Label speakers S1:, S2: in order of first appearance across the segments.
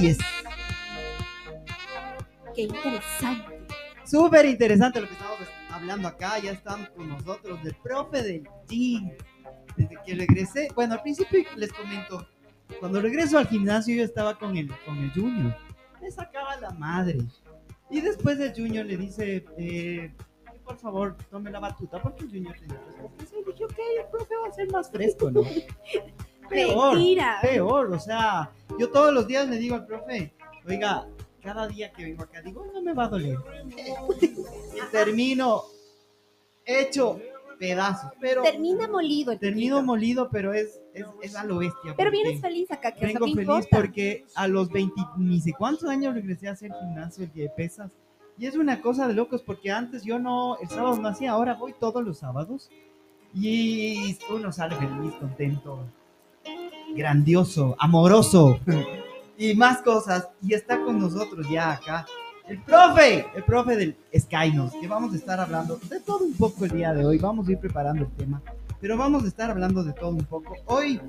S1: Así es.
S2: Qué interesante.
S1: Súper interesante lo que estamos hablando acá. Ya están con nosotros el profe del gym. Desde que regresé, bueno, al principio les comento, cuando regreso al gimnasio yo estaba con el, con el Junior. Me sacaba la madre. Y después el Junior le dice, eh, por favor, tome la batuta porque el Junior tenía respuesta. Y dije, ok, el profe va a ser más fresco, ¿no? Peor,
S2: Mentira.
S1: peor, o sea, yo todos los días le digo al profe, oiga, cada día que vengo acá, digo, no me va a doler. y termino hecho pedazos, pero
S2: Termina molido el
S1: termino
S2: chiquito.
S1: molido, pero es, es, es a lo bestia.
S2: Pero vienes feliz acá, que
S1: Vengo feliz
S2: importa.
S1: porque a los 20, ni sé cuántos años regresé a hacer gimnasio, el día de pesas. Y es una cosa de locos porque antes yo no, el sábado no hacía, ahora voy todos los sábados. Y uno sale feliz, contento, grandioso, amoroso y más cosas. Y está con nosotros ya acá el profe, el profe del Skynos, que vamos a estar hablando de todo un poco el día de hoy. Vamos a ir preparando el tema, pero vamos a estar hablando de todo un poco. Hoy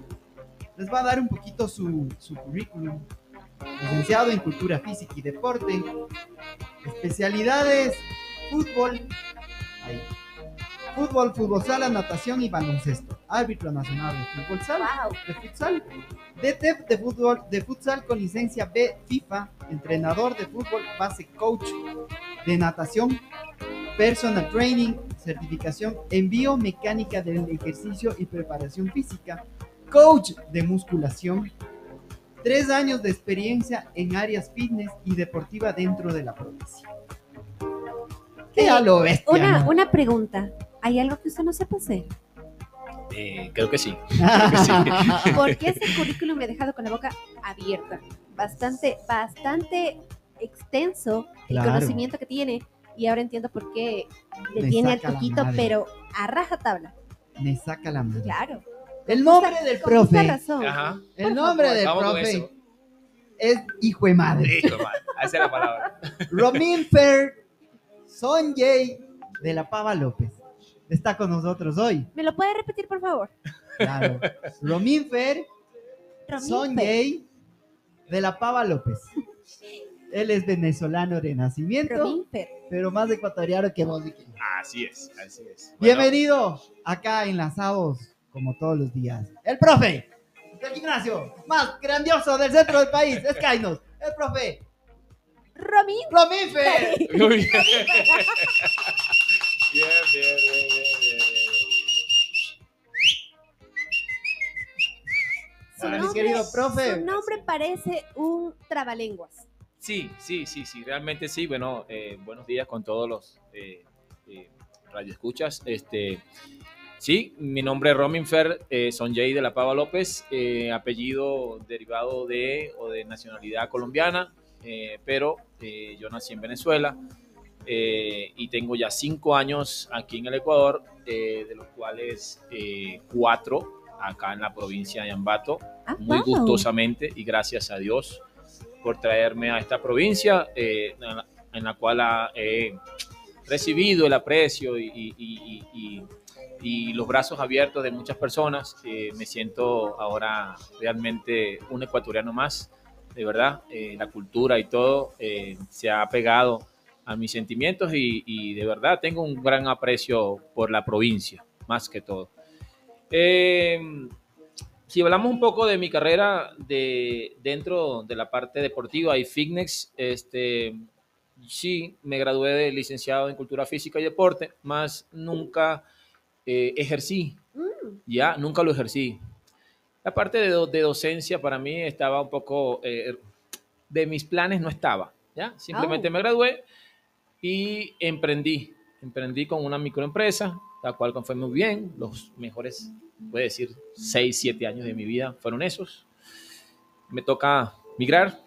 S1: les va a dar un poquito su, su currículum. Licenciado en Cultura Física y Deporte, especialidades fútbol, ahí, fútbol, fútbol sala, natación y baloncesto. Árbitro nacional de fútbol sala
S2: Wow.
S1: de futsal, DT de fútbol de futsal con licencia B FIFA, entrenador de fútbol, base coach de natación, personal training, certificación en biomecánica del ejercicio y preparación física, coach de musculación, tres años de experiencia en áreas fitness y deportiva dentro de la provincia. ¿Qué a lo bestia,
S2: Una,
S1: no?
S2: una pregunta. ¿Hay algo que usted no sepa hacer?
S3: Eh, creo que sí.
S2: Porque ese currículum me ha dejado con la boca abierta. Bastante, bastante extenso el conocimiento que tiene. Y ahora entiendo por qué le tiene al poquito,
S1: madre.
S2: pero a raja tabla.
S1: Me saca la mano.
S2: Claro.
S1: El nombre del
S2: Con
S1: profe.
S2: razón.
S3: Ajá.
S1: El nombre del profe es hijo de madre.
S3: Hijo, man. Esa es la palabra.
S1: Romín Fer Sonjay de la Pava López. Está con nosotros hoy.
S2: ¿Me lo puede repetir, por favor?
S1: Claro. Romín Fer
S2: Romín
S1: Sonjay de la Pava López. Él es venezolano de nacimiento,
S2: Romín Fer.
S1: pero más ecuatoriano que vos.
S3: Así es, así es. Bueno,
S1: Bienvenido acá enlazados como todos los días. El profe del gimnasio más grandioso del centro del país, es Kainos. El profe
S2: Romín
S1: Romín Fer.
S3: Muy bien. Bien, bien, bien, bien, bien,
S2: Su
S1: Hola, mi
S2: nombre-
S1: querido profe.
S2: Su nombre parece un trabalenguas.
S3: Sí, sí, sí, sí, realmente sí. Bueno, eh, buenos días con todos los eh, eh, radioescuchas. Este, sí, mi nombre es Romin Fer eh, Sonjay de la Pava López, eh, apellido derivado de o de nacionalidad colombiana, eh, pero eh, yo nací en Venezuela eh, y tengo ya cinco años aquí en el Ecuador, eh, de los cuales eh, cuatro acá en la provincia de Ambato
S2: Ah,
S3: muy
S2: wow.
S3: gustosamente y gracias a Dios por traerme a esta provincia eh, en, la, en la cual he recibido el aprecio y, y- y- y- los brazos abiertos de muchas personas. Eh, me siento ahora realmente un ecuatoriano más, de verdad. Eh, la cultura y todo eh, se ha pegado a mis sentimientos y de verdad tengo un gran aprecio por la provincia, más que todo. Eh, si hablamos un poco de mi carrera de, dentro de la parte deportiva y fitness, este, sí, me gradué de licenciado en Cultura Física y Deporte, más nunca eh, ejercí,
S2: Mm,
S3: ya, nunca lo ejercí. La parte de, do- de docencia para mí estaba un poco, eh, de mis planes no estaba, ya, simplemente
S2: Oh.
S3: me gradué y emprendí, emprendí con una microempresa, la cual fue muy bien, los mejores, puede decir, 6, 7 años de mi vida fueron esos. Me toca migrar,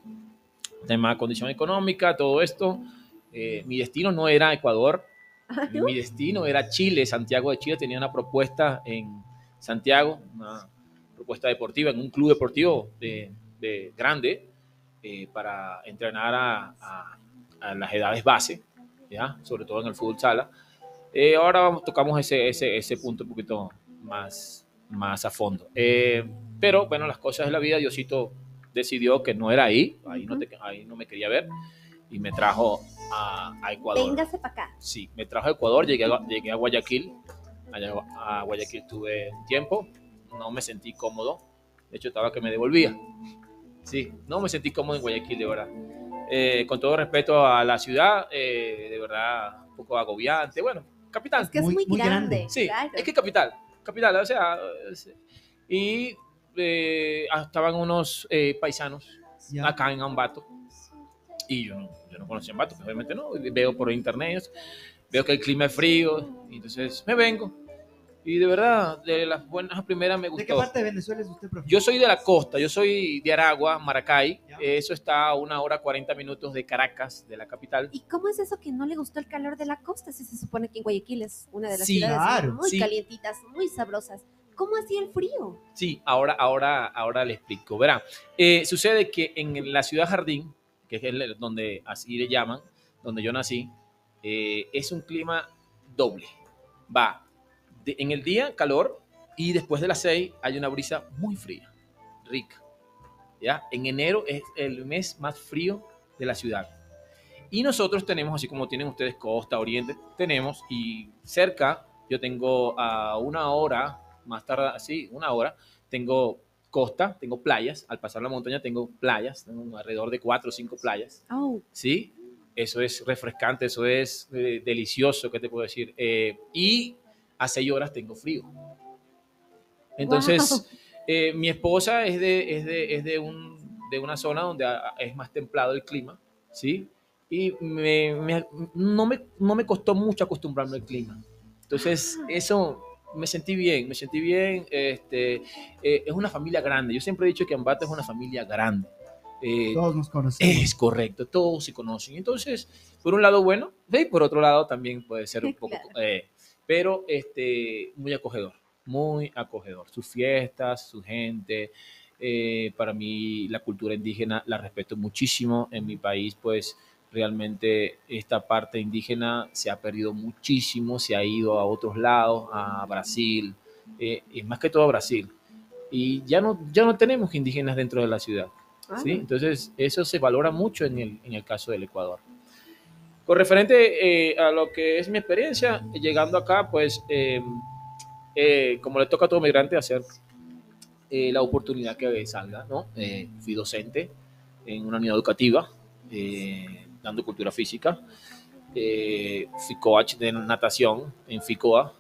S3: tema de condición económica, todo esto. Eh, mi destino no era Ecuador,
S2: ¿no?
S3: mi destino era Chile, Santiago de Chile. Tenía una propuesta en Santiago, una propuesta deportiva en un club deportivo de, de grande eh, para entrenar a, a- a las edades base, ¿ya? sobre todo en el fútbol sala. Eh, ahora vamos- tocamos ese, ese, ese punto un poquito más, más a fondo. Eh, pero bueno, las cosas de la vida, Diosito decidió que no era ahí, ahí, no, te- ahí no me quería ver, y me trajo a, a Ecuador.
S2: Véngase para acá.
S3: Sí, me trajo a Ecuador, llegué a, llegué a Guayaquil, allá a Guayaquil estuve un tiempo, no me sentí cómodo, de hecho estaba que me devolvía. Sí, no me sentí cómodo en Guayaquil, de verdad. Eh, con todo respeto a la ciudad, eh, de verdad, un poco agobiante. Bueno, capital.
S2: Es que es
S1: Muy-
S2: muy,
S1: muy
S2: grande.
S1: grande.
S3: Sí,
S2: claro.
S3: es que capital, capital, o sea, y eh, estaban unos eh, paisanos
S1: Ya.
S3: acá en Ambato y yo no, yo no conocía Ambato, pues, obviamente no, veo por internet, veo que el clima es frío, y entonces me vengo y de verdad, de las buenas a primeras me
S1: ¿De qué
S3: gustó.
S1: parte de Venezuela es usted, profe?
S3: Yo soy de la costa, yo soy de Aragua, Maracay,
S1: Ya.
S3: eso está a una hora 40 minutos de Caracas, de la capital.
S2: ¿Y cómo es eso que no le gustó el calor de la costa? Si se supone que en Guayaquil es una de las
S3: Sí,
S2: ciudades
S1: claro,
S2: muy
S3: sí.
S2: calientitas, muy sabrosas. ¿Cómo hacía el frío?
S3: Sí, ahora, ahora, ahora le explico. Verá, eh, sucede que en la ciudad Jardín, que es el- donde así le llaman, donde yo nací, eh, es un clima doble. Va de- en el día calor y después de las 6 hay una brisa muy fría, rica. ¿ya? En enero es el mes más frío de la ciudad. Y nosotros tenemos, así como tienen ustedes costa, oriente, tenemos, y cerca, yo tengo a una hora, más tarde, sí, una hora, tengo costa, tengo playas, al pasar la montaña tengo playas, tengo alrededor de cuatro o cinco playas,
S2: Oh,
S3: ¿sí? Eso es refrescante, eso es eh, delicioso, ¿qué te puedo decir? Eh, y a seis horas tengo frío. Entonces,
S2: Wow.
S3: eh, mi esposa es, de, es, de, es de, un, de una zona donde es más templado el clima, ¿sí? Y me, me- no, me, no me costó mucho acostumbrarme al clima. Entonces,
S2: Ah.
S3: eso me sentí bien, me sentí bien. Este, eh, es una familia grande. Yo siempre he dicho que Ambato es una familia grande. Eh,
S1: Todos nos conocemos.
S3: es correcto, todos se conocen. Entonces, por un lado, bueno, y por otro lado también puede ser un poco, eh, pero este, muy acogedor, muy acogedor. Sus fiestas, su gente. eh, para mí, la cultura indígena la respeto muchísimo. En mi país, pues, realmente esta parte indígena se ha perdido muchísimo, se ha ido a otros lados, a Brasil, eh, y más que todo a Brasil. Y ya no, ya no tenemos indígenas dentro de la ciudad.
S2: ah,
S3: ¿sí? Entonces, eso se valora mucho en el, en el caso del Ecuador. Con referente eh, a lo que es mi experiencia, llegando acá, pues, eh, eh, como le toca a todo migrante hacer eh, la oportunidad que salga, ¿no? Eh, fui docente en una unidad educativa, eh, dando cultura física. Fui coach de natación en FICOA.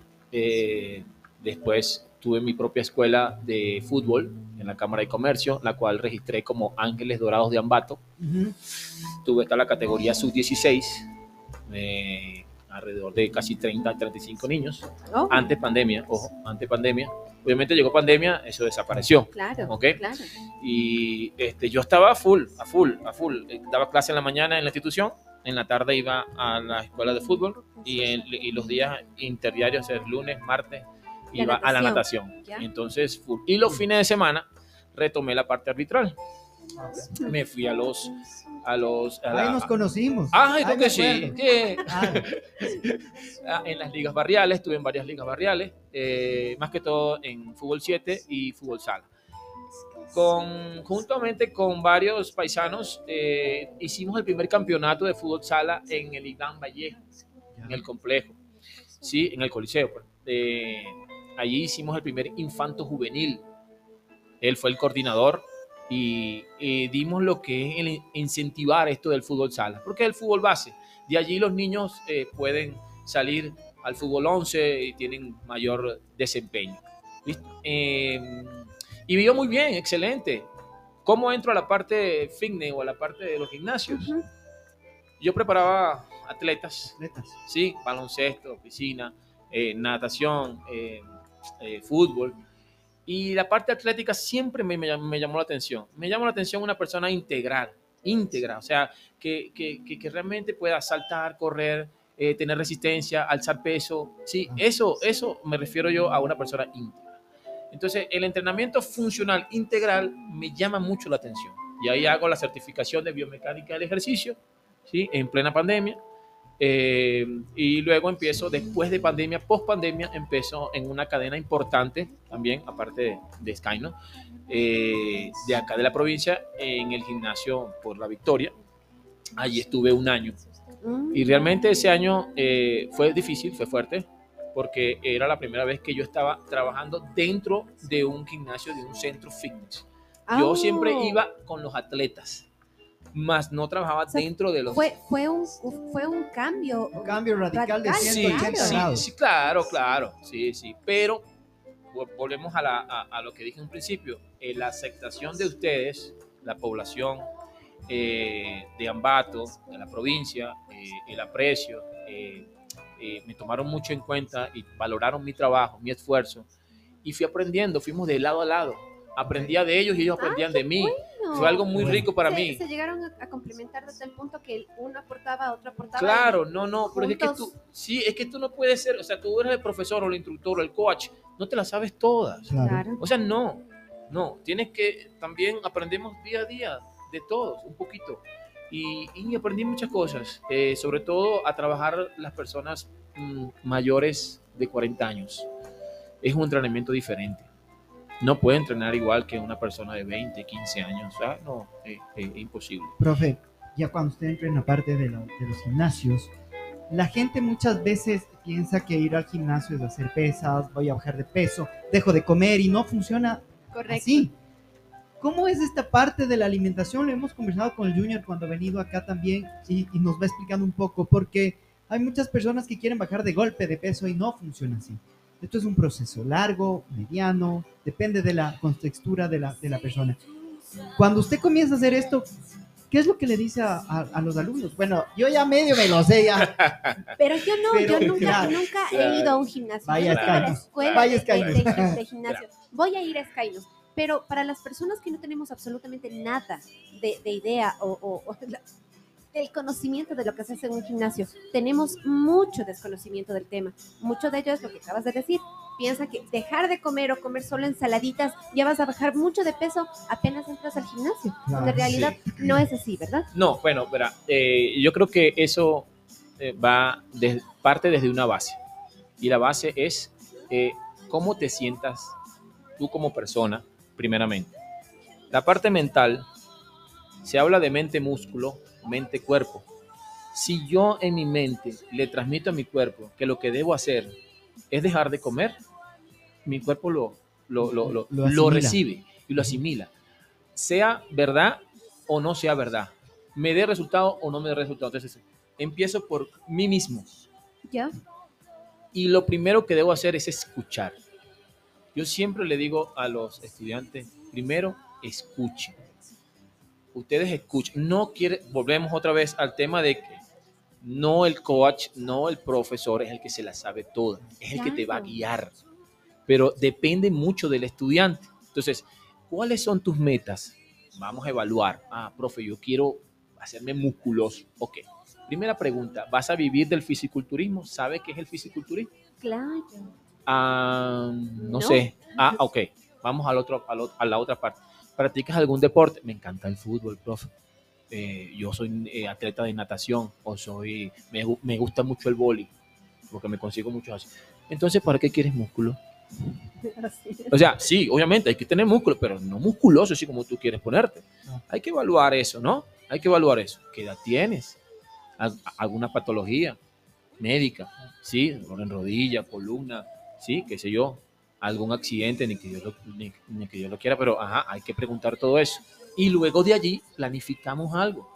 S3: Después tuve mi propia escuela de fútbol en la Cámara de Comercio, la cual registré como Ángeles Dorados de Ambato.
S1: Ujú.
S3: Tuve hasta la categoría sub-16, eh, alrededor de casi 30, 35 niños.
S2: oh,
S3: Antes pandemia, ojo, antes pandemia. Obviamente llegó pandemia, eso desapareció.
S2: claro.
S3: Y este, yo estaba a full, a full, a full. Eh, Daba clase en la mañana en la institución, en la tarde iba a la escuela de fútbol y, los días interdiarios, el lunes, martes,
S2: La
S3: iba a la
S2: natación,
S3: natación.
S2: ¿ya?
S3: Entonces, full. Y los fines de semana retomé la parte arbitral. Me fui a los... A los a
S1: Ahí nos conocimos.
S3: Ah, creo que sí.
S1: Ah,
S3: Ah, en las ligas barriales, estuve en varias ligas barriales, eh, más que todo en fútbol 7 y fútbol sala. Con, juntamente con varios paisanos eh, hicimos el primer campeonato de fútbol sala en el Iván Vallejo, en el complejo, sí, en el Coliseo. pues. Eh, allí hicimos el primer infanto juvenil. Él fue el coordinador y, y dimos lo que es el incentivar esto del fútbol sala, porque es el fútbol base. De allí los niños eh, pueden salir al fútbol 11 y tienen mayor desempeño. ¿Listo? Eh, y vivió muy bien, excelente. ¿Cómo entro a la parte fitness o a la parte de los gimnasios? Yo preparaba atletas,
S1: netas.
S3: sí, baloncesto, piscina, eh, natación, eh, eh, fútbol. Y la parte atlética siempre me, me llam- me llamó la atención. Me llamó la atención una persona integral, íntegra, o sea, que, que, que- que realmente pueda saltar, correr, eh, tener resistencia, alzar peso. Sí, eso, eso me refiero yo a una persona íntegra. Entonces, el entrenamiento funcional integral me llama mucho la atención. Y ahí hago la certificación de biomecánica del ejercicio, ¿sí? En plena pandemia. Eh, y luego empiezo, después de pandemia, post pandemia, empiezo en una cadena importante también, aparte de, de Sky, ¿no? Eh, de acá de la provincia, en el gimnasio por la Victoria. Allí estuve un año. Y realmente ese año eh, fue difícil, fue fuerte, porque era la primera vez que yo estaba trabajando dentro de un gimnasio, de un centro fitness. Yo
S2: Ah,
S3: siempre iba con los atletas, más no trabajaba
S2: sea,
S3: dentro de los...
S2: Fue, fue, un, fue un cambio.
S1: Un cambio radical de
S2: Radical,
S3: Sí,
S1: 180
S3: sí,
S1: grados.
S3: sí, claro, claro, sí, sí, pero vo- volvemos a, la- a- a lo que dije en un principio, eh, la aceptación de ustedes, la población eh, de Ambato, de la provincia, eh, el aprecio, eh, eh, me tomaron mucho en cuenta y valoraron mi trabajo, mi esfuerzo, y fui aprendiendo, fuimos de lado a lado, aprendía de ellos y ellos aprendían
S2: qué
S3: de mí,
S2: bueno.
S3: Fue algo muy
S1: Bueno.
S3: rico para
S2: se,
S3: mí.
S2: Se llegaron a, complementar desde el punto que uno aportaba, otro aportaba.
S3: Claro, no, no, pero es que tú,
S2: juntos.
S3: sí, es que tú no puedes ser, o sea, tú eres el profesor o el instructor o el coach, no te las sabes todas.
S1: Claro.
S3: O sea, no, no, tienes que, también aprendemos día a día de todos, un poquito. Y, y aprendí muchas cosas, eh, sobre todo a trabajar las personas mm, mayores de 40 años. Es un entrenamiento diferente. No puede entrenar igual que una persona de 20, 15 años. O sea, no, es, es- es imposible.
S1: Profe, ya cuando usted entra en la parte de, la- de los gimnasios, la gente muchas veces piensa que ir al gimnasio es hacer pesas, voy a bajar de peso, dejo de comer y no funciona
S2: Correcto.
S1: así. ¿Cómo es esta parte de la alimentación? Lo hemos conversado con el Junior cuando ha venido acá también y, y nos va explicando un poco porque hay muchas personas que quieren bajar de golpe de peso y no funciona así. Esto es un proceso largo, mediano, depende de la contextura de la, de la persona. Cuando usted comienza a hacer esto, ¿qué es lo que le dice a, a- a los alumnos? Bueno, yo ya medio me lo sé ya.
S2: Pero yo no,
S1: Pero,
S2: yo nunca,
S1: claro,
S2: nunca
S3: claro.
S2: he ido a un gimnasio.
S1: Vaya
S3: Skynos.
S2: escuela
S1: Vaya
S2: de- de, de- gimnasio. Voy a ir a Skynos. Pero para las personas que no tenemos absolutamente nada de, de idea o, o- o la- el conocimiento de lo que se hace en un gimnasio, tenemos mucho desconocimiento del tema. Mucho de ello es lo que acabas de decir. Piensa que dejar de comer o comer solo ensaladitas ya vas a bajar mucho de peso apenas entras al gimnasio.
S1: Claro,
S2: Cuando en realidad no es así, ¿verdad?
S3: No, bueno, verá, eh, yo creo que eso eh, va de, parte desde una base. Y la base es eh, cómo te sientas tú como persona, primeramente. La parte mental, se habla de mente-músculo, mente-cuerpo. Si yo en mi mente le transmito a mi cuerpo que lo que debo hacer es dejar de comer, mi cuerpo lo, lo, lo, lo-
S1: Lo
S3: lo
S1: asimila.
S3: recibe y lo asimila. Sea verdad o no sea verdad. Me dé resultado o no me dé resultado. Entonces, empiezo por mí mismo.
S2: ¿Ya?
S3: Y lo primero que debo hacer es escuchar. Yo siempre le digo a los estudiantes, primero escuchen. Ustedes escuchen. No quiere, volvemos otra vez al tema de que no el coach, no el profesor es el que se la sabe toda, es el que te va a guiar. Pero depende mucho del estudiante. Entonces, ¿cuáles son tus metas? Vamos a evaluar. Ah, profe, yo quiero hacerme musculoso. Ok. Primera pregunta, ¿vas a vivir del fisiculturismo? ¿Sabe qué es el fisiculturismo?
S2: Claro.
S3: Ah, no,
S2: No.
S3: sé. Ah, ok. Vamos al otro, al otro- a la otra parte. ¿Practicas algún deporte? Me encanta el fútbol, profe. Eh, yo soy eh, atleta de natación o soy, me, gu- me gusta mucho el boli, porque me consigo mucho así. Entonces, ¿para qué quieres músculo? O sea, sí, obviamente hay que tener músculo, pero no musculoso así como tú quieres ponerte.
S1: No.
S3: Hay que evaluar eso, ¿no? Hay que evaluar eso. ¿Qué edad tienes? ¿Al- ¿Alguna patología médica? ¿Sí? Dolor en rodilla, columna, ¿sí? ¿Qué sé yo? ¿Algún accidente? Ni que yo lo, ni, ni que yo lo quiera, pero ajá, hay que preguntar todo eso. Y luego de allí planificamos algo.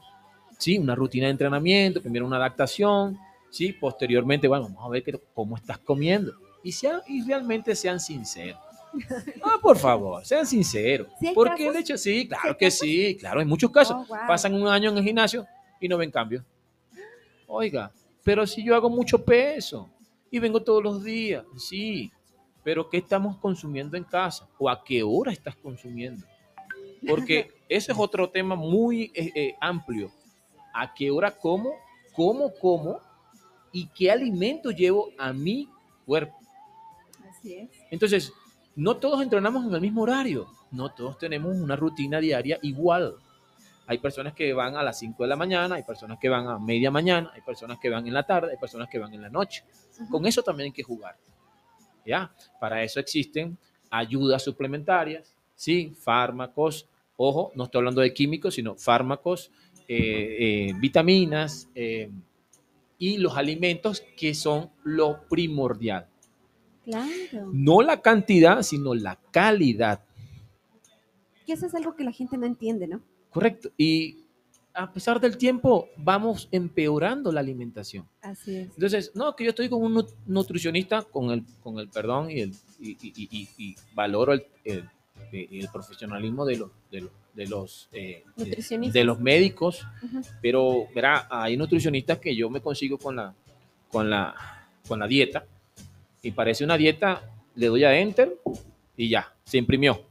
S3: ¿Sí? Una rutina de entrenamiento, primero una adaptación, ¿sí? Posteriormente, bueno, vamos a ver qué- cómo estás comiendo. Y, sea, y realmente sean sinceros. Ah, por favor, sean sinceros.
S2: ¿Sí hay
S3: Porque
S2: casos?
S3: hecho, sí,
S2: ¿Sí
S3: claro que
S2: casos?
S3: sí, claro, hay muchos casos.
S2: Oh, wow.
S3: Pasan un año en el gimnasio y no ven cambio. Oiga, pero si yo hago mucho peso y vengo todos los días, sí, pero ¿qué estamos consumiendo en casa? ¿O a qué hora estás consumiendo? Porque ese es otro tema muy eh, eh, amplio. ¿A qué hora como? ¿Cómo como? ¿Y qué alimento llevo a mi cuerpo?
S2: Así es.
S3: Entonces, no todos entrenamos en el mismo horario, no todos tenemos una rutina diaria igual. Hay personas que van a las 5 de la mañana, hay personas que van a media mañana, hay personas que van en la tarde, hay personas que van en la noche. Con eso también hay que jugar. ¿Ya? Para eso existen ayudas suplementarias, ¿sí? Fármacos, ojo, no estoy hablando de químicos, sino fármacos, eh, eh, vitaminas eh, y los alimentos que son lo primordial.
S2: Claro.
S3: No la cantidad, sino la calidad.
S2: Que eso es algo que la gente no entiende, ¿no?
S3: Correcto. Y a pesar del tiempo, vamos empeorando la alimentación.
S2: Así es.
S3: Entonces, no, que yo estoy con un nu- nutricionista, con el, con el perdón y, el, y, y- y- y valoro el, el- el profesionalismo de los, de los, de los, eh,
S2: Nutricionistas.
S3: de los médicos, pero verá, hay nutricionistas que yo me consigo con la, con la, con la dieta y parece una dieta, le doy a enter y ya, se imprimió.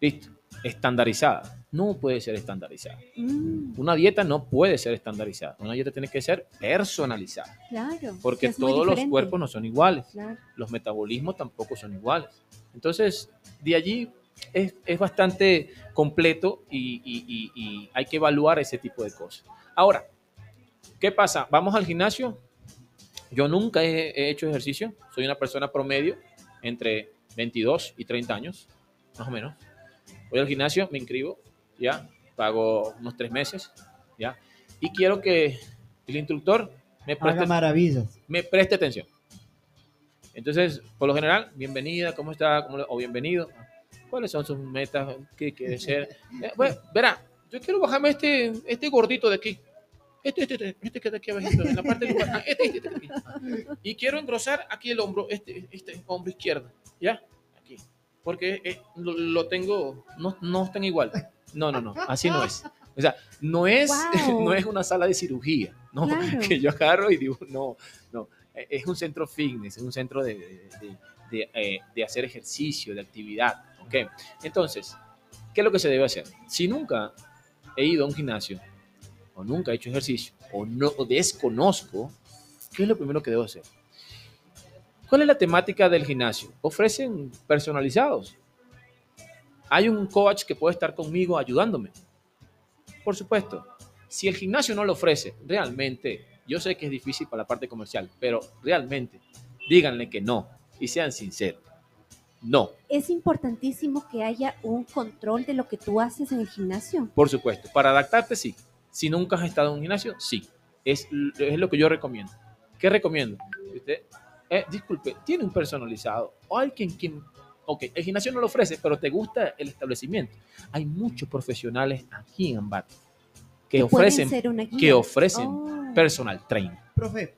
S3: Listo, estandarizada. No puede ser estandarizada.
S2: Mm,
S3: Una dieta no puede ser estandarizada. Una dieta tiene que ser personalizada.
S2: claro.
S3: Porque todos los cuerpos no son iguales.
S2: Claro.
S3: Los metabolismos tampoco son iguales. Entonces, de allí es, es bastante completo y, y- y- y hay que evaluar ese tipo de cosas. Ahora, ¿qué pasa? ¿Vamos al gimnasio? Yo nunca he, he hecho ejercicio. Soy una persona promedio entre 22 y 30 años, más o menos. Voy al gimnasio, me inscribo, ya, pago unos tres meses, ya, y quiero que el instructor me
S1: Haga
S3: preste,
S1: maravillas.
S3: me preste atención. Entonces, por lo general, bienvenida, ¿cómo está? ¿Cómo le- o bienvenido. ¿Cuáles son sus metas? ¿Qué quiere ser? Eh, bueno, verá, yo quiero bajarme este, este gordito de aquí. Este, este, este, este que está aquí abajito, en la parte del ah, este, este, este, aquí. Y quiero engrosar aquí el hombro, este, este hombro izquierdo, ¿ya? Aquí. Porque eh, lo, lo tengo, no, no están igual. No, no, no, así no es. O sea, no es,
S2: Wow.
S3: no es una sala de cirugía, ¿no?
S2: Claro.
S3: Que yo agarro y digo, no, no. Eh, Es un centro fitness, es un centro de, de- de, eh, de hacer ejercicio, de actividad, ¿ok? Entonces, ¿qué es lo que se debe hacer? Si nunca he ido a un gimnasio, o nunca he hecho ejercicio, o, no, o desconozco, ¿qué es lo primero que debo hacer? ¿Cuál es la temática del gimnasio? Ofrecen personalizados. Hay un coach que puede estar conmigo ayudándome. Por supuesto, si el gimnasio no lo ofrece, realmente, yo sé que es difícil para la parte comercial, pero realmente, díganle que no y sean sinceros. No,
S2: Es importantísimo que haya un control de lo que tú haces en el gimnasio.
S3: por supuesto. Para adaptarte, sí. Si nunca has estado en un gimnasio, sí. Es, es lo que yo recomiendo. ¿Qué recomiendo? Usted, eh, disculpe, tiene un personalizado o alguien quien... Ok, el gimnasio no lo ofrece, pero te gusta el establecimiento. Hay muchos profesionales aquí en Ambato que ofrecen, que ofrecen
S2: Oh.
S3: personal training.
S1: Profe,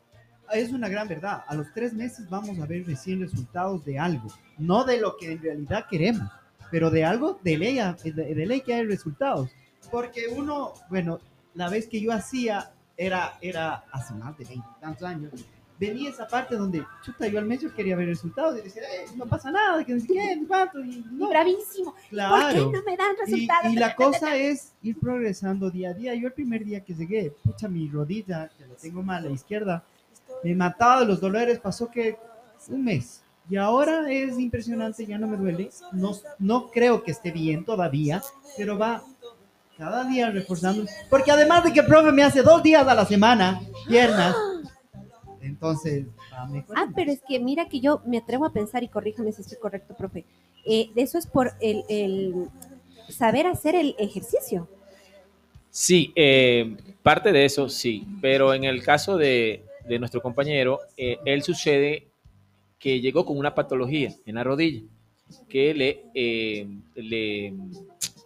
S1: es una gran verdad. A los tres meses vamos a ver recién resultados de algo. No de lo que en realidad queremos, pero de algo de ley, a- de, de ley que hay resultados. Porque uno, bueno, la vez que yo hacía era, era hace más de 20 tantos años. Venía esa parte donde, chuta, yo al mes yo quería ver resultados y decía, "Eh, no pasa nada, que no sé qué, cuánto", y
S2: Y
S1: no,
S2: bravísimo. ¿Por qué
S1: claro.
S2: no me dan
S1: Y,
S2: resultados?
S1: y la cosa es ir progresando día a día. Yo el primer día que llegué, pucha, mi rodilla, que la tengo mal, la izquierda, me mataba de los dolores, pasó que un mes. Y ahora es impresionante, ya no me duele. No, no creo que esté bien todavía, pero va cada día reforzando. Porque además de que el profe me hace dos días a la semana, piernas, entonces va
S2: Ah, pero es que mira que yo me atrevo a pensar, y corríjame si estoy correcto, profe, eh, de eso es por el, el saber hacer el ejercicio.
S3: Sí, eh, parte de eso sí, pero en el caso de, de nuestro compañero, eh, él sucede que llegó con una patología en la rodilla que le, eh, le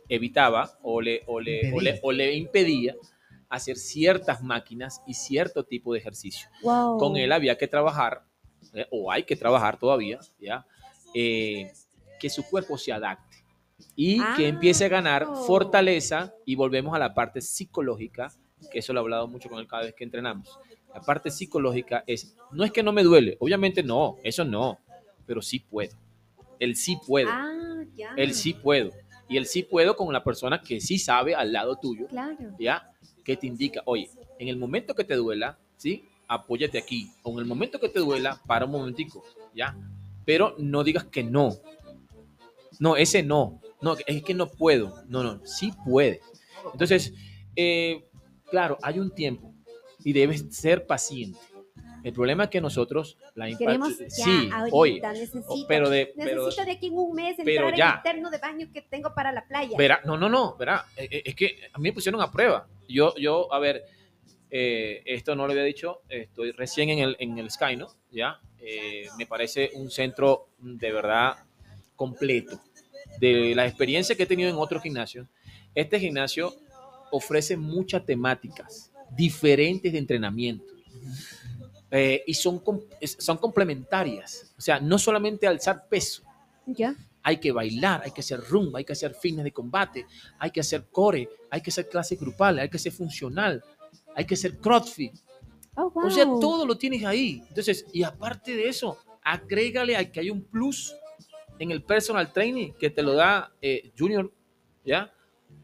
S3: evitaba o le, o, le, o, le, o le impedía hacer ciertas máquinas y cierto tipo de ejercicio.
S2: Wow.
S3: Con él había que trabajar, eh, o hay que trabajar todavía, ¿ya? Eh, que su cuerpo se adapte y que
S2: Ah,
S3: empiece a ganar fortaleza y volvemos a la parte psicológica, que eso lo he hablado mucho con él cada vez que entrenamos. La parte psicológica es, no es que no me duele, obviamente no, eso no, pero sí puedo. El sí puedo,
S2: Ah,
S3: el sí puedo. Y el sí puedo con la persona que sí sabe al lado tuyo,
S2: Claro.
S3: ¿ya? Que te indica, oye, en el momento que te duela, ¿sí? Apóyate aquí. O en el momento que te duela, para un momentico, ¿ya? Pero no digas que no. No, ese no. No, es que no puedo. No, no, sí puede. Entonces, Eh, claro, hay un tiempo y debes ser paciente. El problema es que nosotros la
S2: Queremos ya,
S3: sí,
S2: ahorita,
S3: hoy,
S2: necesito,
S3: pero de pero
S2: necesito de aquí en un mes entrar
S3: ya.
S2: en el terno de baño que tengo para la playa.
S3: Verá, no, no, no, verá, eh, eh, es que a mí me pusieron a prueba. Yo, yo, a ver, eh, esto no lo había dicho, estoy recién en el, en el Sky, ¿no? Ya, Eh, me parece un centro de verdad completo. De la experiencia que he tenido en otros gimnasios, este gimnasio ofrece muchas temáticas diferentes de entrenamiento. Eh, y son, son complementarias. O sea, no solamente alzar peso,
S2: ¿Ya?
S3: Hay que bailar, hay que hacer rumba, hay que hacer fitness de combate, hay que hacer core, hay que hacer clase grupal, hay que ser funcional, hay que hacer crossfit.
S2: Oh, wow.
S3: O sea, todo lo tienes ahí. Entonces, y aparte de eso, agrégale a que hay un plus en el personal training que te lo da eh, Junior, ¿ya?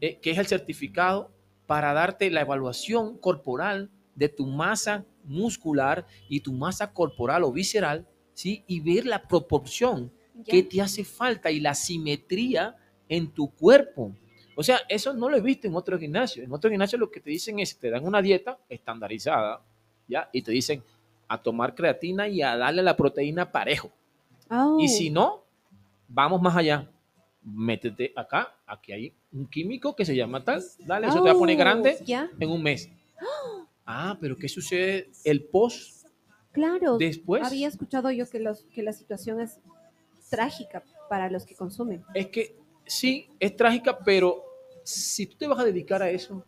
S3: Eh, que es el certificado para darte la evaluación corporal de tu masa muscular y tu masa corporal o visceral, ¿sí? Y ver la proporción
S2: Ya.
S3: qué te hace falta y la simetría en tu cuerpo. O sea, eso no lo he visto en otro gimnasio. En otro gimnasio lo que te dicen es, te dan una dieta estandarizada, ¿ya? Y te dicen a tomar creatina y a darle la proteína parejo.
S2: Oh,
S3: Y si no, vamos más allá. Métete acá, aquí hay un químico que se llama tal, dale, eso te va a poner
S2: oh,
S3: grande en un mes. Ah, pero ¿qué sucede el post
S2: claro.
S3: después?
S2: Había escuchado yo que, los, que la situación es trágica para los que consumen.
S3: es que sí, es trágica, pero si tú te vas a dedicar a eso,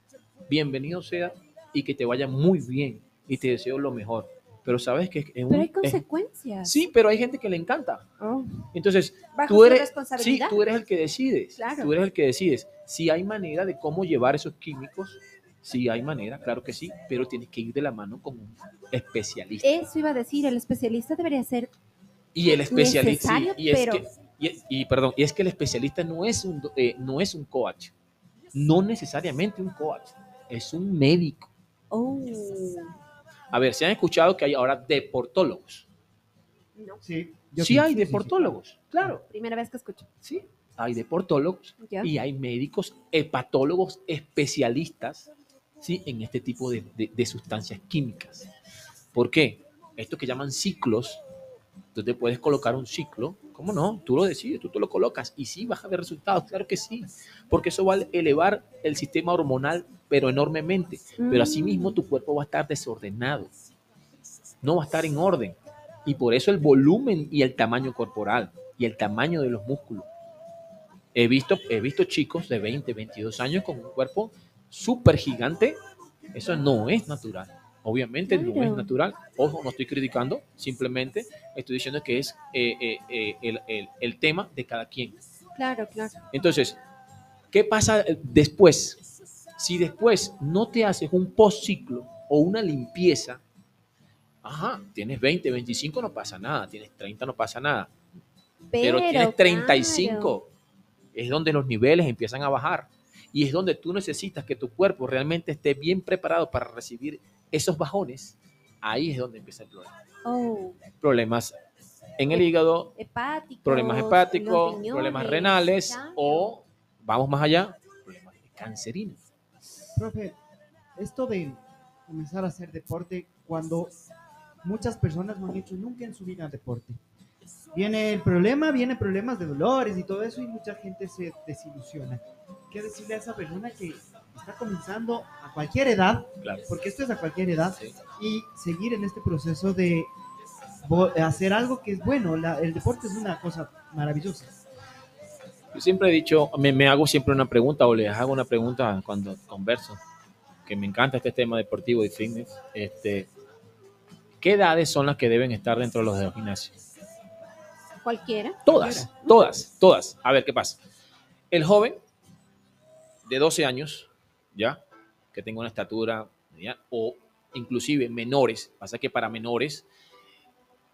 S3: bienvenido sea y que te vaya muy bien y te deseo lo mejor. Pero sabes que es un-
S2: Pero hay
S3: es-
S2: consecuencias.
S3: sí, pero hay gente que le encanta.
S2: Oh,
S3: Entonces,
S2: Bajo
S3: tú eres, sí, tú eres el que decides.
S2: Claro.
S3: Tú eres el que decides. Si hay manera de cómo llevar esos químicos, sí hay manera, claro que sí, pero tienes que ir de la mano con un especialista.
S2: Eso iba a decir, el especialista debería ser
S3: Y el especialista, sí,
S2: necesario,
S3: y es
S2: pero-
S3: que, y, y, perdón, y es que el especialista no es un, eh, no es un coach, no necesariamente un coach, es un médico.
S2: Oh,
S3: A ver, se han escuchado que hay ahora deportólogos.
S2: no.
S1: Sí, yo
S3: Sí
S1: sí,
S3: hay deportólogos, claro,
S2: Primera vez que escucho.
S3: sí, hay deportólogos
S2: Ya.
S3: y hay médicos hepatólogos especialistas, sí, en este tipo de, de- de sustancias químicas. ¿Por qué? Esto que llaman ciclos, tú te puedes colocar un ciclo, ¿cómo no? Tú lo decides, tú te lo colocas y sí vas a ver resultados, claro que sí, porque eso va a elevar el sistema hormonal, pero enormemente, pero
S2: Mm.
S3: asimismo tu cuerpo va a estar desordenado, no va a estar en orden, y por eso el volumen y el tamaño corporal y el tamaño de los músculos. He visto, he visto chicos de 20, 22 años con un cuerpo súper gigante, eso no es natural. Obviamente no
S2: Claro.
S3: es natural. Ojo, no estoy criticando, simplemente estoy diciendo que es eh, eh, eh, el, el- el tema de cada quien.
S2: Claro, claro.
S3: Entonces, ¿qué pasa después? Si después no te haces un post ciclo o una limpieza, ajá, tienes 20, 25, no pasa nada, tienes 30, no pasa nada, pero, tienes 35,
S2: claro.
S3: es donde los niveles empiezan a bajar y es donde tú necesitas que tu cuerpo realmente esté bien preparado para recibir esos bajones. Ahí es donde empieza el problema.
S2: Oh,
S3: Problemas en el hígado,
S2: hepáticos.
S3: problemas hepáticos,
S2: riñones,
S3: problemas renales o, vamos más allá, problemas cancerinos.
S1: Profe, esto de comenzar a hacer deporte cuando muchas personas no han hecho nunca en su vida deporte. Viene el problema, vienen problemas de dolores y todo eso y mucha gente se desilusiona. ¿Qué decirle a esa persona que está comenzando a cualquier edad,
S3: Claro.
S1: porque esto es a cualquier edad,
S3: Sí.
S1: y seguir en este proceso de hacer algo que es bueno? La- el deporte es una cosa maravillosa.
S3: Yo siempre he dicho, me, me hago siempre una pregunta o les hago una pregunta cuando converso, que me encanta este tema deportivo y fitness. Este, ¿Qué edades son las que deben estar dentro de los de los gimnasios?
S2: Cualquiera.
S3: Todas, todas, todas. A ver qué pasa. El joven de 12 años, ¿ya? Que tenga una estatura, ¿ya? O inclusive menores. Pasa que para menores,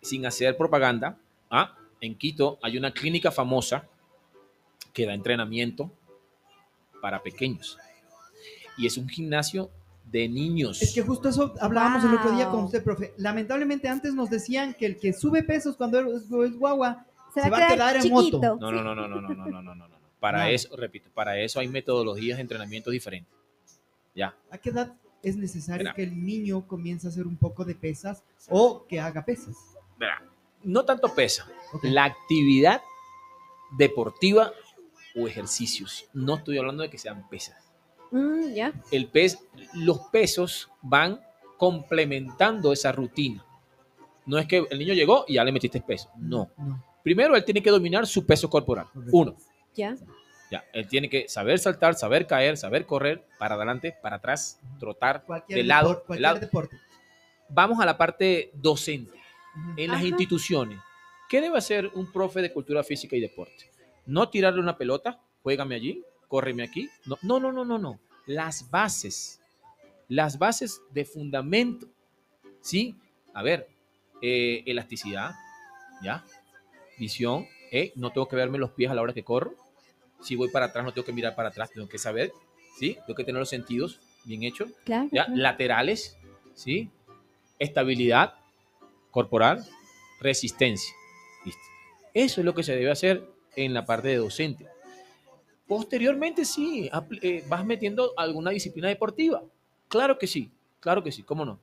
S3: sin hacer propaganda, ¿ah? en Quito hay una clínica famosa que da entrenamiento para pequeños. Y es un gimnasio de niños.
S1: Es que justo eso hablábamos el otro día con
S2: Wow.
S1: usted, profe. Lamentablemente antes nos decían que el que sube pesos cuando es, es guagua
S2: Se,
S1: Se
S2: va, a quedar,
S1: en
S2: chiquito.
S1: moto.
S3: No, no, no, no, no, no, no, no, no, no, no. Para
S1: No.
S3: eso, repito, para eso hay metodologías de entrenamiento diferentes. Ya.
S1: ¿A qué edad es necesario
S3: Mira.
S1: que el niño comience a hacer un poco de pesas o que haga pesas?
S3: Verá, No tanto pesa.
S1: Ok.
S3: La actividad deportiva o ejercicios. No estoy hablando de que sean pesas.
S2: Mm, ya.
S3: El pes, los pesos van complementando esa rutina. No es que el niño llegó y ya le metiste peso. No.
S1: No.
S3: Primero él tiene que dominar su peso corporal.
S1: Correcto.
S3: Uno.
S2: Ya.
S3: Ya, él tiene que saber saltar, saber caer, saber correr para adelante, para atrás, trotar
S1: Cualquier,
S3: de lado,
S1: depor-
S3: de lado.
S1: deporte.
S3: Vamos a la parte docente. En las
S2: Ajá.
S3: instituciones, ¿qué debe hacer un profe de cultura física y deporte? No tirarle una pelota, juégame allí, córreme aquí. No, no, no, no, no. no. Las bases, las bases de fundamento. ¿Sí? A ver, eh, elasticidad, ¿ya? Visión, ¿eh? No tengo que verme los pies a la hora que corro. Si voy para atrás, no tengo que mirar para atrás, tengo que saber, ¿sí? Tengo que tener los sentidos bien hechos.
S2: Claro.
S3: ¿ya?
S2: claro.
S3: Laterales, ¿sí? Estabilidad corporal, resistencia. ¿listo? Eso es lo que se debe hacer en la parte de docente. Posteriormente, sí, eh, vas metiendo alguna disciplina deportiva. Claro que sí, claro que sí, cómo no.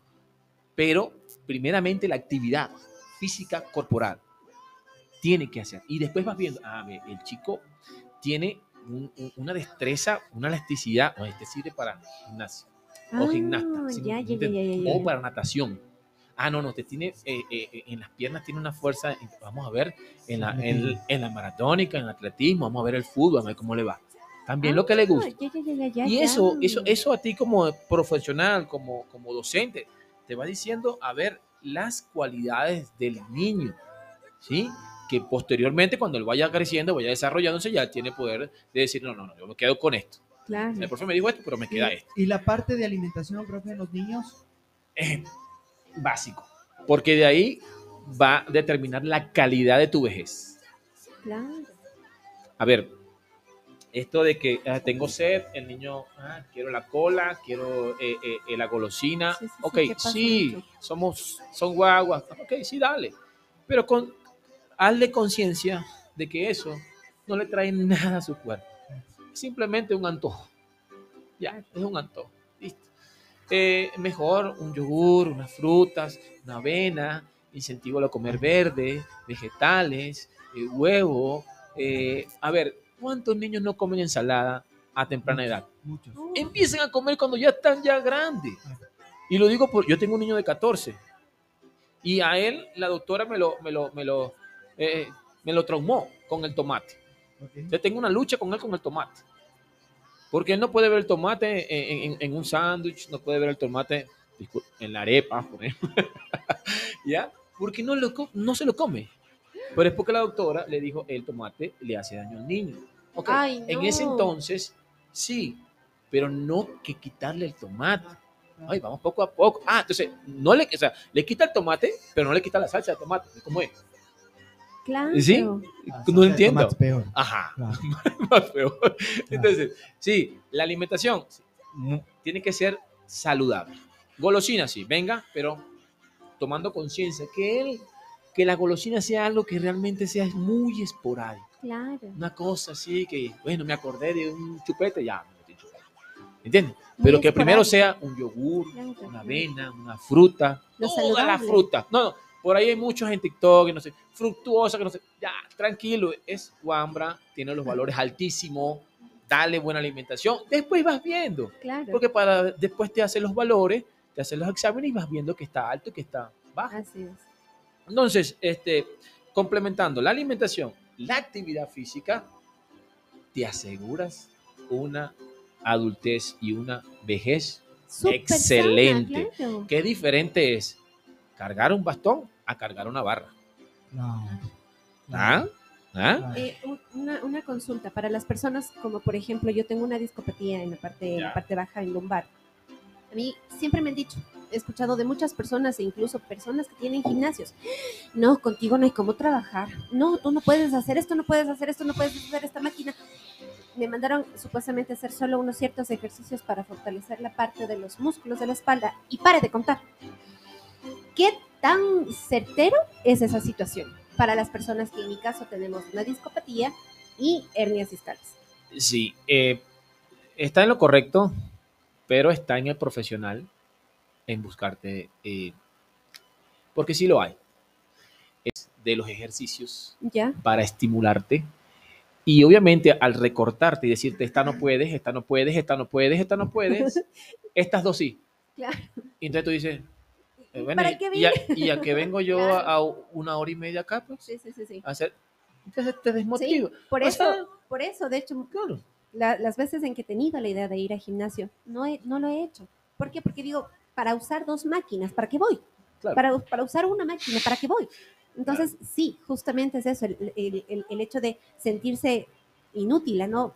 S3: Pero, primeramente, la actividad física corporal tiene que hacer. Y después vas viendo, ah, el chico tiene un- un- una destreza, una elasticidad, no, este sirve para gimnasio o
S2: Ah,
S3: gimnasta. ¿sí me
S2: ya, ya, ya,
S3: O para natación. Ah, no, no, te tiene eh, eh, eh, en las piernas tiene una fuerza. Vamos a ver en la, en, en la maratónica, en el atletismo, vamos a ver el fútbol, a ver cómo le va. También lo que le
S2: Ah,
S3: gusta.
S2: ya, ya, ya,
S3: Y eso, eso, eso a ti como profesional, como, como docente, te va diciendo a ver las cualidades del niño, ¿sí? Que posteriormente, cuando él vaya creciendo, vaya desarrollándose, ya tiene poder de decir, no, no, no, yo me quedo con esto.
S2: Claro.
S3: El profe me dijo esto, pero me queda esto.
S1: Y la parte de alimentación, profe, en los niños.
S3: Eh, básico. Porque de ahí va a determinar la calidad de tu vejez.
S2: Claro.
S3: A ver, esto de que ah, tengo sed, el niño, ah, quiero la cola, quiero eh, eh, la golosina.
S2: Sí, sí,
S3: ok, sí, somos, son guaguas. Ok, sí, dale. Pero con, hazle conciencia de que eso no le trae nada a su cuerpo. Simplemente un antojo. Ya, es un antojo. Listo. Eh, mejor un yogur, unas frutas, una avena, incentivo a comer verde, vegetales, eh, huevo. eh, a ver, ¿cuántos niños no comen ensalada a temprana edad?
S1: Muchos.
S2: Uh,
S3: Empiecen a comer cuando ya están ya grandes. Y lo digo por, yo tengo un niño de 14 y a él la doctora me lo, me lo, me lo, eh, me lo traumó con el tomate. Yo tengo una lucha con él con el tomate. Porque él no puede ver el tomate en, en- en un sándwich, no puede ver el tomate en la arepa, por ejemplo. ¿Ya? Porque no, lo, co- no se lo come. Pero es porque la doctora le dijo, el tomate le hace daño al niño. Ok,
S2: Ay,
S3: En ese entonces, sí, pero no que quitarle el tomate. Ay, vamos poco a poco. Ah, entonces, no le, o sea, le quita el tomate, pero no le quita la salsa de tomate. ¿Cómo es?
S2: Claro.
S3: ¿Sí?
S1: Ah,
S3: No entiendo.
S1: es peor.
S3: Ajá.
S1: Claro.
S3: más peor. Entonces, sí, la alimentación tiene que ser saludable. Golosina, sí, venga, pero tomando conciencia que él, que la golosina sea algo que realmente sea muy esporádico.
S2: Claro.
S3: Una cosa así que, bueno, me acordé de un chupete, ya, me metí chupete. ¿Entiendes? Pero que primero sea un yogur,
S2: Claro,
S3: una
S2: claro.
S3: avena, una fruta,
S2: Lo
S3: toda la fruta. No, no, por ahí hay muchos en TikTok, que no sé, fructuosa, que no sé, ya, tranquilo, es guambra, tiene los valores altísimos, dale buena alimentación, después vas viendo,
S2: Claro.
S3: porque para después te hacen los valores, te hacen los exámenes y vas viendo que está alto y que está bajo.
S2: Así es.
S3: Entonces, este, complementando la alimentación, la actividad física, te aseguras una adultez y una vejez.
S2: Súper
S3: Excelente.
S2: sana, claro.
S3: Qué diferente es cargar un bastón a cargar una barra.
S1: No.
S3: ¿Ah? ¿Ah?
S1: Claro.
S2: Eh, un- una, una consulta para las personas como por ejemplo yo tengo una discopatía en la parte, en la
S3: Ya.
S2: parte baja en lumbar. A mí siempre me han dicho, he escuchado de muchas personas e incluso personas que tienen gimnasios. No, contigo no hay cómo trabajar. No, tú no puedes hacer esto, no puedes hacer esto, no puedes hacer esta máquina. Me mandaron supuestamente hacer solo unos ciertos ejercicios para fortalecer la parte de los músculos de la espalda y pare de contar. ¿Qué tan certero es esa situación para las personas que en mi caso tenemos una discopatía y hernias discales?
S3: Sí, eh, está en lo correcto pero está en el profesional en buscarte, eh, porque sí lo hay. Es de los ejercicios
S2: ¿Ya?
S3: para estimularte. Y obviamente al recortarte y decirte, esta no puedes, esta no puedes, esta no puedes, esta no puedes, estas dos sí.
S2: Claro.
S3: Y entonces tú dices, bueno,
S2: ¿Para qué
S3: y, a, y a qué vengo yo
S2: Claro.
S3: a una hora y media acá? Pues,
S2: Sí, sí, sí, sí.
S3: a hacer, entonces te desmotiva.
S2: Por
S3: O
S2: eso,
S3: sea,
S2: por eso, de hecho,
S3: claro.
S2: la- las veces en que he tenido la idea de ir al gimnasio, no, he- no lo he hecho. ¿Por qué? Porque digo, para usar dos máquinas, ¿para qué voy?
S3: Claro.
S2: Para, para usar una máquina, ¿para qué voy? Entonces, sí, justamente es eso, el, el- el- el hecho de sentirse inútil, a no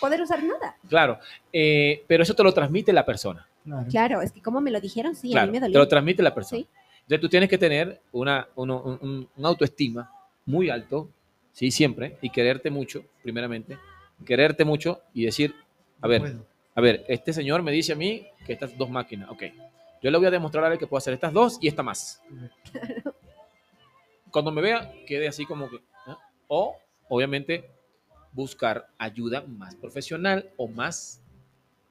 S2: poder usar nada.
S3: Claro, eh, pero eso te lo transmite la persona.
S1: Claro.
S2: Claro, es que como me lo dijeron, sí, a
S3: claro,
S2: mí me
S3: te
S2: dolió.
S3: lo transmite la persona.
S2: Sí.
S3: Entonces tú tienes que tener una, uno- un, autoestima muy alto, sí, siempre, y quererte mucho, primeramente, quererte mucho y decir, a ver, a ver, este señor me dice a mí que estas dos máquinas, ok, yo le voy a demostrar a él que puedo hacer estas dos y esta más. Cuando me vea, quede así como que, o obviamente buscar ayuda más profesional o más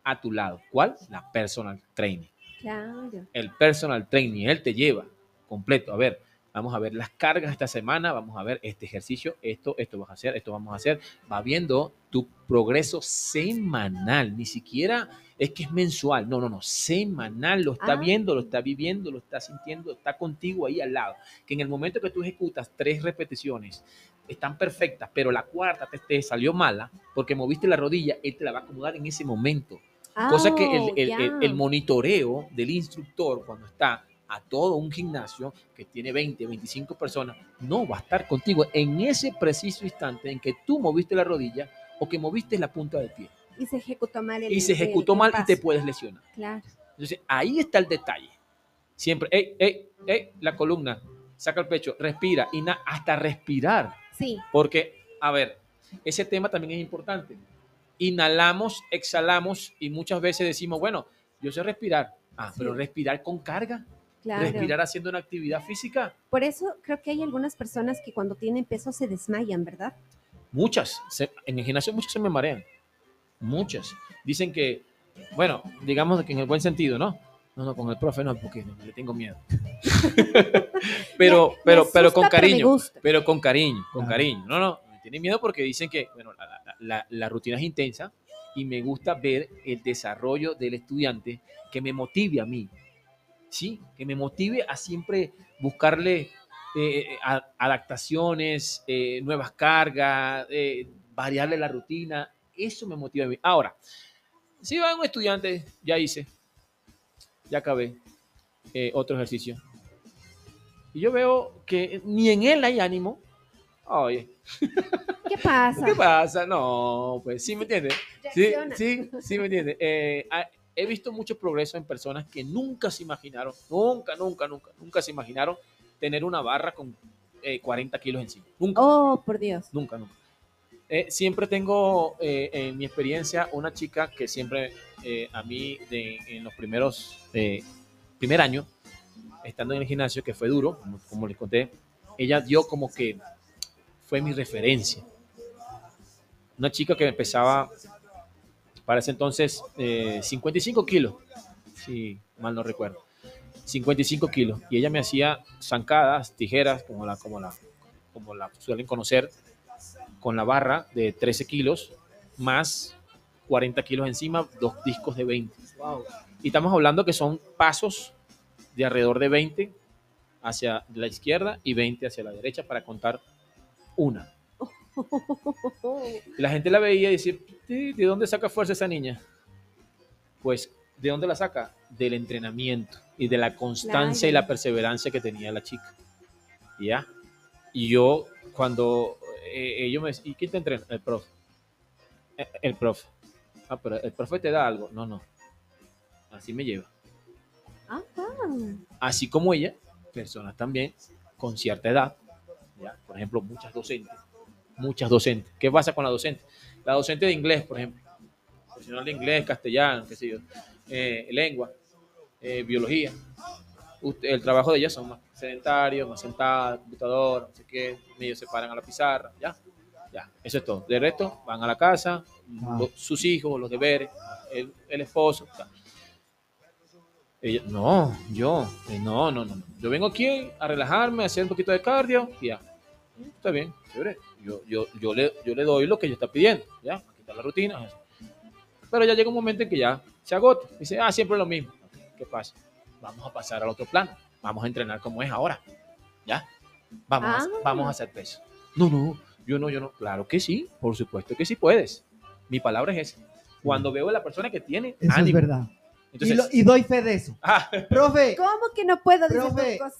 S3: a tu lado. ¿Cuál? La personal training
S2: Claro.
S3: el personal training, él te lleva completo. A ver, vamos a ver las cargas esta semana, vamos a ver este ejercicio, esto, esto vas a hacer, esto vamos a hacer. Va viendo tu progreso semanal, ni siquiera es que es mensual, no, no, no, semanal, lo está
S2: Ah.
S3: viendo, lo está viviendo, lo está sintiendo, está contigo ahí al lado. Que en el momento que tú ejecutas tres repeticiones, están perfectas, pero la cuarta te, te salió mala porque moviste la rodilla, él te la va a acomodar en ese momento. Cosa que el,
S2: Oh,
S3: el- el- el monitoreo del instructor cuando está a todo un gimnasio que tiene 20, 25 personas, no va a estar contigo en ese preciso instante en que tú moviste la rodilla o que moviste la punta del pie
S2: Y se ejecutó mal el
S3: y se ejecutó mal y te puedes lesionar.
S2: Claro.
S3: Entonces ahí está el detalle. Siempre, ey, ey, ey, la columna, saca el pecho, respira, y hasta respirar.
S2: Sí,
S3: Porque, a ver, ese tema también es importante. Inhalamos, exhalamos y muchas veces decimos, bueno, yo sé respirar. Ah,
S2: Sí.
S3: pero respirar con carga,
S2: claro.
S3: respirar haciendo una actividad física.
S2: Por eso creo que hay algunas personas que cuando tienen peso se desmayan, ¿verdad?
S3: Muchas, se- en el gimnasio muchas se me marean. Muchas. Dicen que, bueno, digamos que en el buen sentido, ¿no? No, no, con el profe no, porque le tengo miedo. pero,
S2: Me-
S3: pero, pero con
S2: asusta, pero me
S3: cariño. Pero con cariño, con cariño. No, no, tiene miedo porque dicen que, bueno, la, la- rutina es intensa y me gusta ver el desarrollo del estudiante que me motive a mí, ¿sí? Que me motive a siempre buscarle eh, adaptaciones, eh, nuevas cargas, eh, variarle la rutina. Eso me motiva a mí. Ahora, si va un estudiante, ya hice, ya acabé, eh, otro ejercicio. Y yo veo que ni en él hay ánimo. Oye,
S2: ¿Qué pasa?
S3: ¿qué pasa? No, pues sí, ¿me entiendes? Sí, sí, sí, me entiendes. Eh, ah, he visto mucho progreso en personas que nunca se imaginaron, nunca, nunca, nunca, nunca se imaginaron tener una barra con eh, 40 kilos encima. Nunca,
S2: Oh, por Dios.
S3: nunca, nunca. Eh, siempre tengo eh, en mi experiencia una chica que siempre eh, a mí de- en los primeros, eh, primer año, estando en el gimnasio, que fue duro, como, como les conté, ella dio como que fue mi referencia. Una chica que empezaba, para ese entonces, eh, 55 kilos, si mal no recuerdo. 55 kilos. Y ella me hacía zancadas, tijeras, como la, como la, como la suelen conocer, con la barra de 13 kilos, más 40 kilos encima, dos discos de 20. Y estamos hablando que son pasos de alrededor de 20 hacia la izquierda y 20 hacia la derecha para contar una. La gente la veía y decía, "Sí, ¿de dónde saca fuerza esa niña? Pues, ¿de dónde la saca? Del entrenamiento y de la constancia y la perseverancia que tenía la chica. ¿Ya? Y yo, cuando eh, ellos me decían, ¿y quién te entrena? El profe. "Eh, El profe. Ah, pero el profe te da algo. No, no. Así me lleva.
S2: Ajá.
S3: Así como ella, personas también con cierta edad, ¿ya? por ejemplo, muchas docentes, muchas docentes. ¿Qué pasa con la docente? La docente de inglés, por ejemplo, profesional de inglés, castellano, qué sé yo, eh, lengua, eh, biología. Usted- el trabajo de ellas son más sedentarios, más sentadas, computador, no sé qué, ellos se paran a la pizarra, ya, ya, eso es todo. De resto, van a la casa,
S1: Ah.
S3: sus hijos, los deberes, el, el esposo. Ella, no, yo, eh, no, no, no. no. Yo vengo aquí a relajarme, a hacer un poquito de cardio y ya. Está bien, chévere. Yo, yo, yo, le, yo le doy lo que ella está pidiendo, ya, quitar la rutina. eso. Pero ya llega un momento en que ya se agota. Dice, ah, siempre lo mismo. ¿Qué pasa? Vamos a pasar al otro plano. Vamos a entrenar como es ahora. ¿Ya? Vamos, a,
S2: Ah.
S3: vamos a hacer peso. No, no, yo no, yo no. Claro que sí, por supuesto que sí puedes. Mi palabra es esa. Cuando veo a la persona que tiene
S1: Eso es
S3: ánimo.
S1: verdad.
S3: Entonces,
S1: y, lo- y doy fe de eso.
S3: ah,
S1: Profe,
S2: ¿Cómo que no puedo? Dice
S1: Profe,
S2: Turco.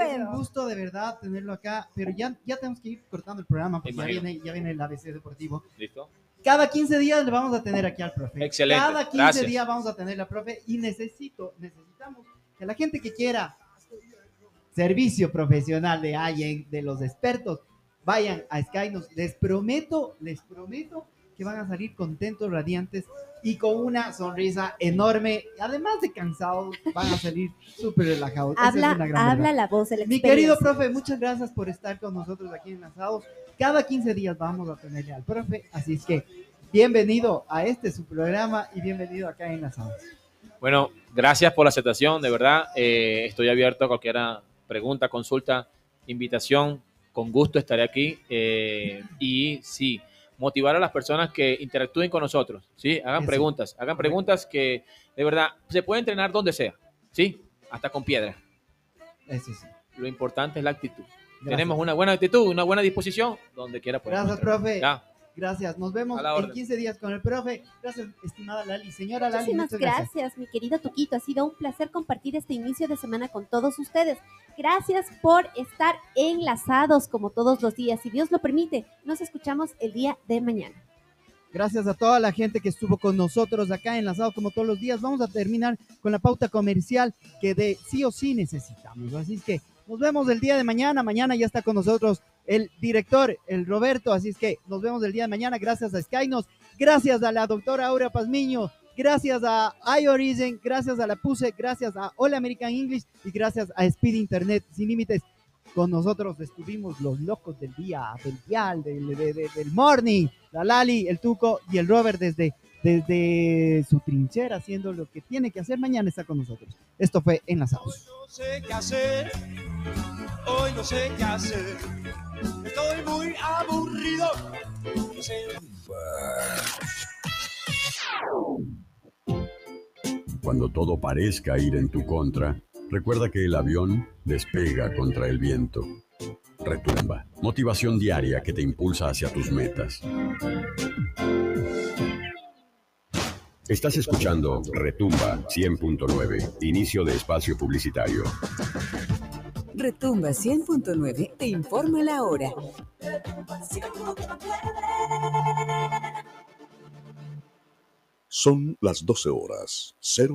S1: Es un gusto de verdad tenerlo acá, pero ya, ya tenemos que ir cortando el programa porque ya viene, ya viene el ABC Deportivo.
S3: ¿Listo?
S1: Cada 15 días le vamos a tener aquí al profe.
S3: Excelente,
S1: Cada 15
S3: gracias.
S1: días vamos a tener al profe y necesito, necesitamos que la gente que quiera servicio profesional de alguien, de los expertos, vayan a Skynos. Les prometo, les prometo que van a salir contentos, radiantes y con una sonrisa enorme. Además de cansados, van a salir súper relajados. Esa es
S2: Habla,
S1: una gran
S2: habla
S1: verdad.
S2: la voz de la
S1: Mi querido profe, muchas gracias por estar con nosotros aquí en Lanzados. Cada 15 días vamos a tenerle al profe, así es que bienvenido a este su programa y bienvenido acá en Lanzados.
S3: Bueno, gracias por la aceptación, de verdad. eh, estoy abierto a cualquier pregunta, consulta, invitación. Con gusto estaré aquí. eh, y sí, motivar a las personas que interactúen con nosotros. ¿sí? Hagan preguntas, hagan preguntas que de verdad se puede entrenar donde sea. ¿sí? Hasta con piedra.
S1: Eso sí.
S3: Lo importante es la actitud.
S1: Gracias.
S3: Tenemos una buena actitud, una buena disposición, donde quiera
S1: Gracias, profe.
S3: Ya.
S1: Gracias. Nos vemos en
S3: orden.
S1: 15 días con el profe. Gracias, estimada Lali. Señora Lali,
S2: Muchísimas
S1: muchas
S2: gracias.
S1: gracias.
S2: mi querido Tuquito. Ha sido un placer compartir este inicio de semana con todos ustedes. Gracias por estar enlazados como todos los días. Si Dios lo permite, nos escuchamos el día de mañana.
S1: Gracias a toda la gente que estuvo con nosotros acá enlazado como todos los días. Vamos a terminar con la pauta comercial que de sí o sí necesitamos. Así es que nos vemos el día de mañana. Mañana ya está con nosotros el director, el Roberto. Así es que nos vemos el día de mañana. Gracias a Skynos, gracias a la doctora Aura Pazmiño, gracias a iOrigin, gracias a la PUSE, gracias a All American English y gracias a Speed Internet Sin Límites. Con nosotros estuvimos los locos del día, del dial, del, de- de- del morning, la Lali, el Tuco y el Robert desde, desde su trinchera haciendo lo que tiene que hacer. Mañana está con nosotros. Esto fue Enlazados.
S4: No sé qué hacer, hoy no sé qué hacer. Estoy muy aburrido.
S5: Cuando todo parezca ir en tu contra, recuerda que el avión despega contra el viento. Retumba, motivación diaria que te impulsa hacia tus metas. Estás escuchando Retumba 100.9, inicio de espacio publicitario.
S6: Retumba 100.9 te informa la hora.
S7: Son las 12 horas, 0